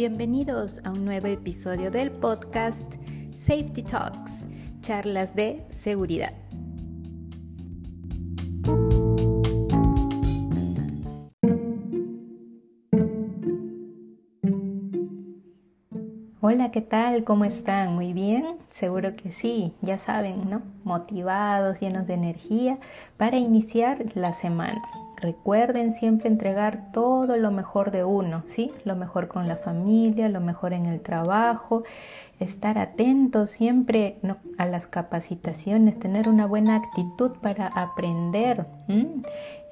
Bienvenidos a un nuevo episodio del podcast Safety Talks, charlas de seguridad. Hola, ¿qué tal? ¿Cómo están? ¿Muy bien? Seguro que sí, ya saben, ¿no? Motivados, llenos de energía para iniciar la semana. Recuerden siempre entregar todo lo mejor de uno, ¿sí? Lo mejor con la familia, lo mejor en el trabajo, estar atentos siempre a las capacitaciones, tener una buena actitud para aprender.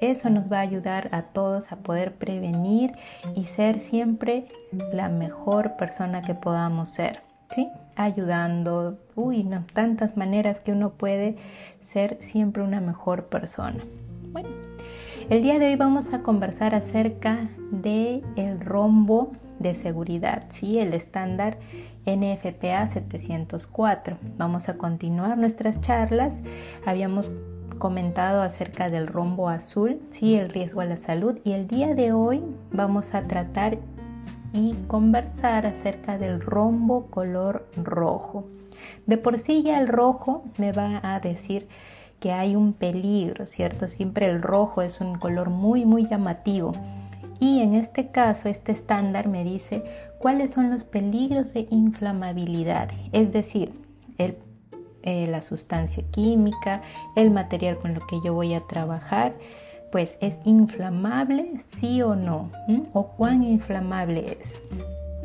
Eso nos va a ayudar a todos a poder prevenir y ser siempre la mejor persona que podamos ser, ¿sí? Ayudando, uy, no, tantas maneras que uno puede ser siempre una mejor persona. Bueno, el día de hoy vamos a conversar acerca de el rombo de seguridad, ¿sí? el estándar NFPA 704. Vamos a continuar nuestras charlas. Habíamos comentado acerca del rombo azul, ¿sí? el riesgo a la salud y el día de hoy vamos a tratar y conversar acerca del rombo color rojo. De por sí ya el rojo me va a decir que hay un peligro, ¿cierto? Siempre el rojo es un color muy, muy llamativo. Y en este caso, este estándar me dice cuáles son los peligros de inflamabilidad, es decir, eh, la sustancia química, el material con lo que yo voy a trabajar, pues es inflamable, sí o no, o cuán inflamable es.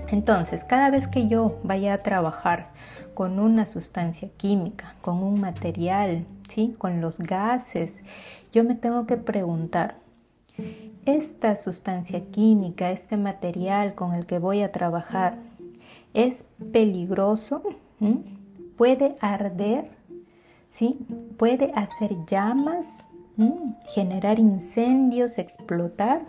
Entonces, cada vez que yo vaya a trabajar con una sustancia química, con un material, ¿sí? con los gases, yo me tengo que preguntar, ¿esta sustancia química, este material con el que voy a trabajar, es peligroso? ¿Puede arder? ¿Sí? ¿Puede hacer llamas? ¿Generar incendios? ¿Explotar?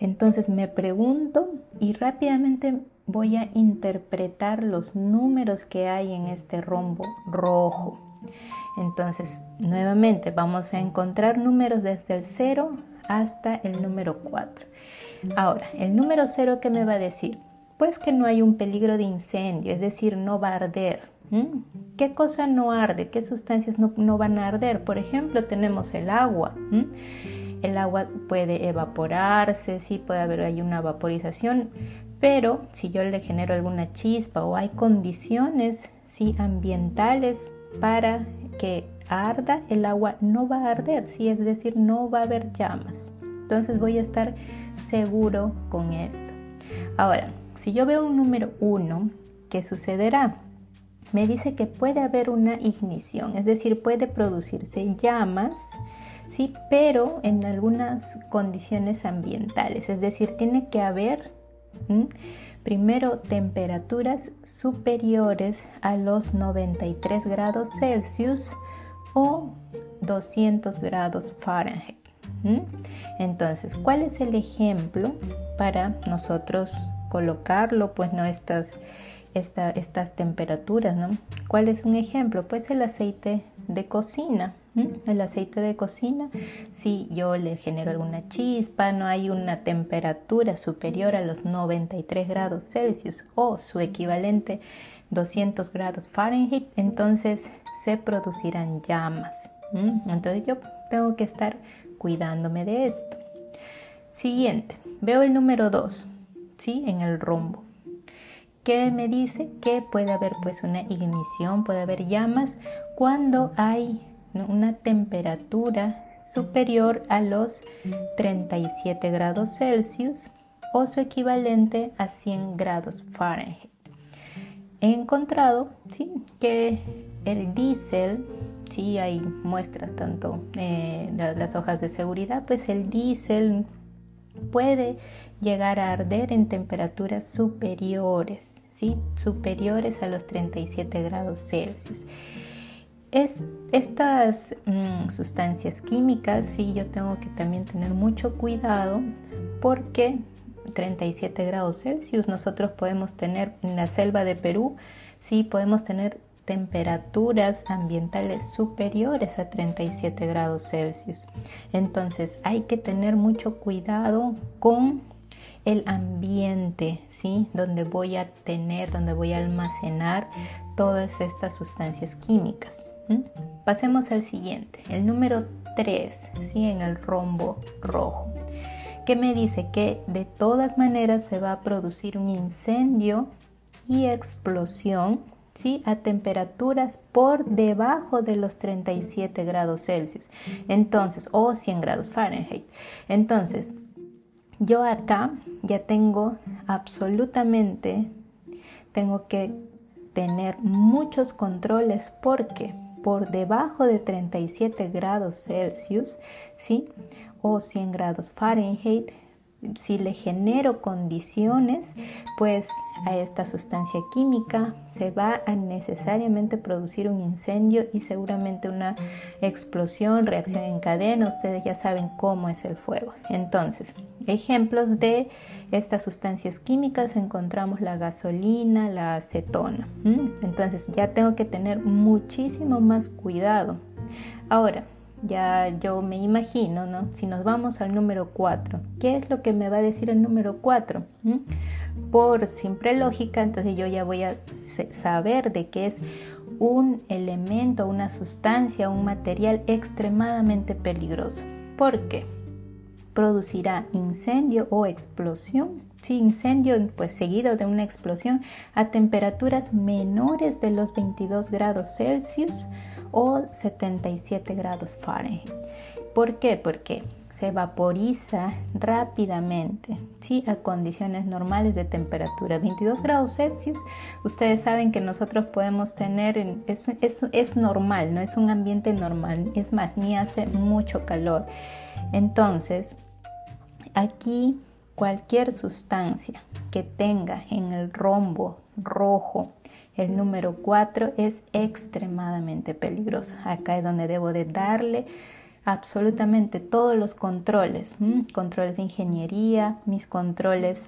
Entonces me pregunto y rápidamente voy a interpretar los números que hay en este rombo rojo. Entonces, nuevamente vamos a encontrar números desde el 0 hasta el número 4. Ahora, el número 0 ¿qué me va a decir? Pues que no hay un peligro de incendio, es decir, no va a arder. ¿Qué cosa no arde? ¿Qué sustancias no, van a arder? Por ejemplo, tenemos el agua. El agua puede evaporarse, sí puede haber ahí una vaporización, pero si yo le genero alguna chispa o hay condiciones sí, ambientales para que arda, el agua no va a arder, sí, es decir, no va a haber llamas. Entonces voy a estar seguro con esto. Ahora, si yo veo un número 1, ¿qué sucederá? Me dice que puede haber una ignición, es decir, puede producirse llamas, sí, pero en algunas condiciones ambientales, es decir, tiene que haber Primero, temperaturas superiores a los 93 grados Celsius o 200 grados Fahrenheit. Entonces, ¿cuál es el ejemplo para nosotros colocarlo? Pues no estas, estas temperaturas, ¿no? ¿Cuál es un ejemplo? Pues el aceite de cocina. El aceite de cocina, si yo le genero alguna chispa, no hay una temperatura superior a los 93 grados Celsius o su equivalente 200 grados Fahrenheit, entonces se producirán llamas. Entonces yo tengo que estar cuidándome de esto. Siguiente, veo el número 2, ¿sí? En el rombo. ¿Qué me dice? Que puede haber pues una ignición, puede haber llamas cuando hay una temperatura superior a los 37 grados Celsius o su equivalente a 100 grados Fahrenheit. He encontrado ¿sí? que el diésel, si hay muestras tanto eh, las hojas de seguridad, pues el diésel puede llegar a arder en temperaturas superiores, ¿sí? superiores a los 37 grados Celsius. Es, estas mm, sustancias químicas, sí, yo tengo que también tener mucho cuidado porque 37 grados Celsius nosotros podemos tener en la selva de Perú, sí, podemos tener temperaturas ambientales superiores a 37 grados Celsius. Entonces hay que tener mucho cuidado con el ambiente, ¿sí? Donde voy a tener, donde voy a almacenar todas estas sustancias químicas. Pasemos al siguiente, el número 3, ¿sí? En el rombo rojo, que me dice que de todas maneras se va a producir un incendio y explosión ¿sí? a temperaturas por debajo de los 37 grados Celsius. Entonces, o 100 grados Fahrenheit. Entonces, yo acá ya tengo absolutamente, tengo que tener muchos controles porque por debajo de 37 grados Celsius, ¿sí? O 100 grados Fahrenheit, si le genero condiciones, pues a esta sustancia química se va a necesariamente producir un incendio y seguramente una explosión, reacción en cadena. Ustedes ya saben cómo es el fuego. Entonces, ejemplos de estas sustancias químicas encontramos la gasolina, la acetona. Entonces, ya tengo que tener muchísimo más cuidado. Ahora, ya yo me imagino, ¿no? Si nos vamos al número 4, ¿qué es lo que me va a decir el número 4? Por simple lógica, entonces yo ya voy a saber de qué es un elemento, una sustancia, un material extremadamente peligroso. ¿Por qué? Producirá incendio o explosión. Sí, incendio pues seguido de una explosión a temperaturas menores de los 22 grados Celsius o 77 grados Fahrenheit. ¿Por qué? Porque se vaporiza rápidamente, ¿sí? A condiciones normales de temperatura. 22 grados Celsius, ustedes saben que nosotros podemos tener, es, es normal, no es un ambiente normal, es más, ni hace mucho calor. Entonces, aquí cualquier sustancia que tenga en el rombo rojo el número 4 es extremadamente peligroso. Acá es donde debo de darle absolutamente todos los controles, controles de ingeniería, mis controles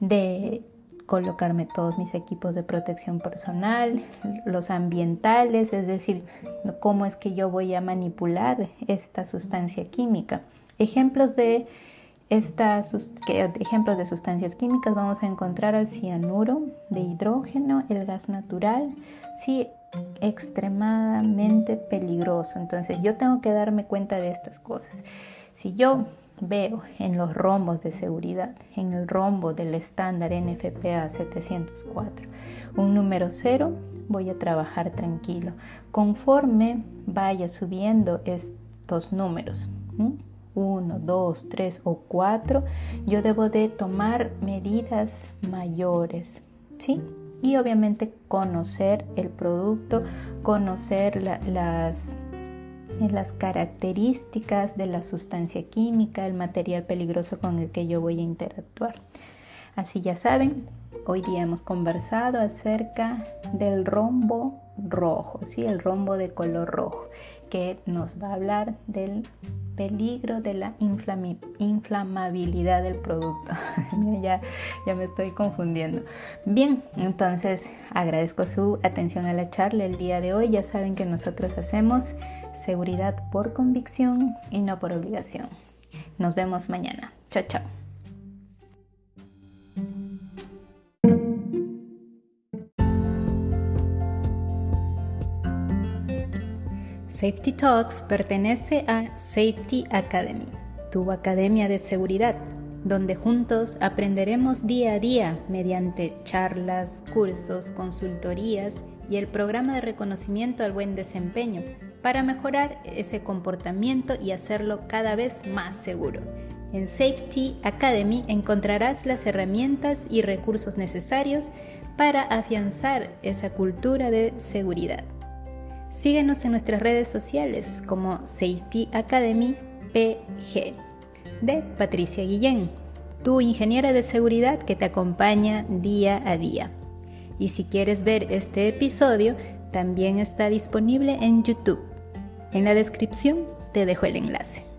de colocarme todos mis equipos de protección personal, los ambientales, es decir, cómo es que yo voy a manipular esta sustancia química. Ejemplos de estas ejemplos de sustancias químicas vamos a encontrar al cianuro de hidrógeno, el gas natural, sí, extremadamente peligroso. Entonces yo tengo que darme cuenta de estas cosas. Si yo veo en los rombos de seguridad, en el rombo del estándar NFPA 704, un número cero, voy a trabajar tranquilo. Conforme vaya subiendo estos números. 1, 2, 3 o 4, yo debo de tomar medidas mayores, ¿sí? Y obviamente conocer el producto, conocer las, las características de la sustancia química, el material peligroso con el que yo voy a interactuar. Así ya saben, hoy día hemos conversado acerca del rombo rojo, ¿sí? el rombo de color rojo, que nos va a hablar del peligro de la inflamabilidad del producto. ya, me estoy confundiendo. Bien, entonces agradezco su atención a la charla el día de hoy. Ya saben que nosotros hacemos seguridad por convicción y no por obligación. Nos vemos mañana. Chao, chao. Safety Talks pertenece a Safety Academy, tu academia de seguridad, donde juntos aprenderemos día a día mediante charlas, cursos, consultorías y el programa de reconocimiento al buen desempeño para mejorar ese comportamiento y hacerlo cada vez más seguro. En Safety Academy encontrarás las herramientas y recursos necesarios para afianzar esa cultura de seguridad. Síguenos en nuestras redes sociales como Safety Academy PG de Patricia Guillén, tu ingeniera de seguridad que te acompaña día a día. Y si quieres ver este episodio, también está disponible en YouTube. En la descripción te dejo el enlace.